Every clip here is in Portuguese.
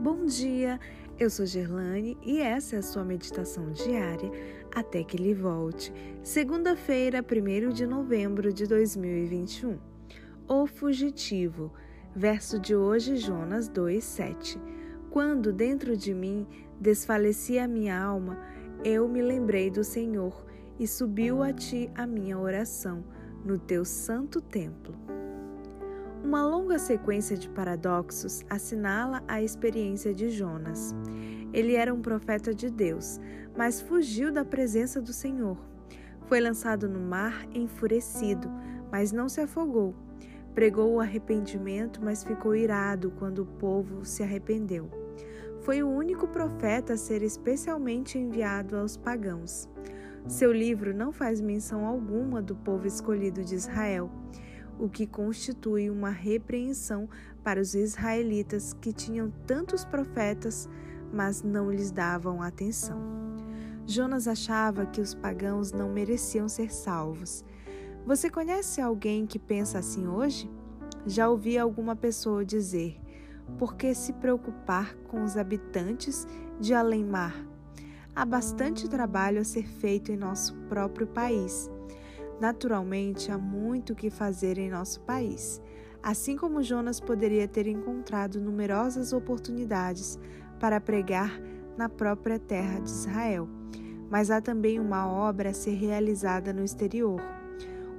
Bom dia, eu sou Gerlane e essa é a sua meditação diária até que ele volte. Segunda-feira, 1 de novembro de 2021. O fugitivo. Verso de hoje, Jonas 2:7. Quando dentro de mim desfalecia a minha alma, eu me lembrei do Senhor e subiu a ti a minha oração no teu santo templo. Uma longa sequência de paradoxos assinala a experiência de Jonas. Ele era um profeta de Deus, mas fugiu da presença do Senhor. Foi lançado no mar enfurecido, mas não se afogou. Pregou o arrependimento, mas ficou irado quando o povo se arrependeu. Foi o único profeta a ser especialmente enviado aos pagãos. Seu livro não faz menção alguma do povo escolhido de Israel o que constitui uma repreensão para os israelitas que tinham tantos profetas, mas não lhes davam atenção. Jonas achava que os pagãos não mereciam ser salvos. Você conhece alguém que pensa assim hoje? Já ouvi alguma pessoa dizer: por que se preocupar com os habitantes de além-mar? Há bastante trabalho a ser feito em nosso próprio país. Naturalmente, há muito o que fazer em nosso país. Assim como Jonas poderia ter encontrado numerosas oportunidades para pregar na própria terra de Israel, mas há também uma obra a ser realizada no exterior.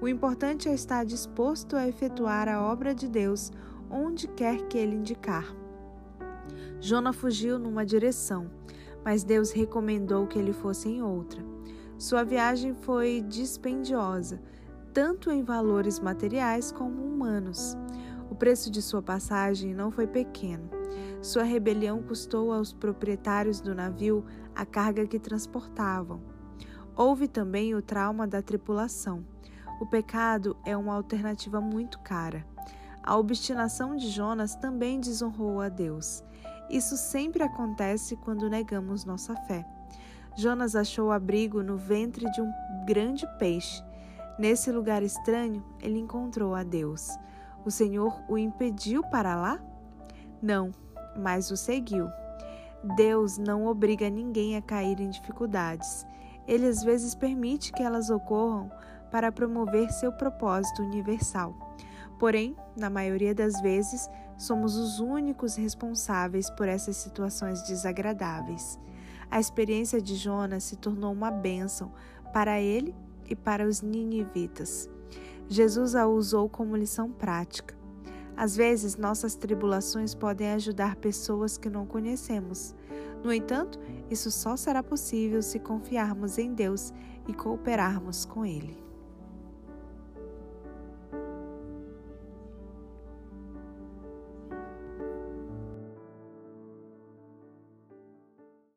O importante é estar disposto a efetuar a obra de Deus onde quer que ele indicar. Jonas fugiu numa direção, mas Deus recomendou que ele fosse em outra. Sua viagem foi dispendiosa, tanto em valores materiais como humanos. O preço de sua passagem não foi pequeno. Sua rebelião custou aos proprietários do navio a carga que transportavam. Houve também o trauma da tripulação. O pecado é uma alternativa muito cara. A obstinação de Jonas também desonrou a Deus. Isso sempre acontece quando negamos nossa fé. Jonas achou abrigo no ventre de um grande peixe. Nesse lugar estranho, ele encontrou a Deus. O Senhor o impediu para lá? Não, mas o seguiu. Deus não obriga ninguém a cair em dificuldades. Ele às vezes permite que elas ocorram para promover seu propósito universal. Porém, na maioria das vezes, somos os únicos responsáveis por essas situações desagradáveis. A experiência de Jonas se tornou uma bênção para ele e para os ninivitas. Jesus a usou como lição prática. Às vezes, nossas tribulações podem ajudar pessoas que não conhecemos. No entanto, isso só será possível se confiarmos em Deus e cooperarmos com Ele.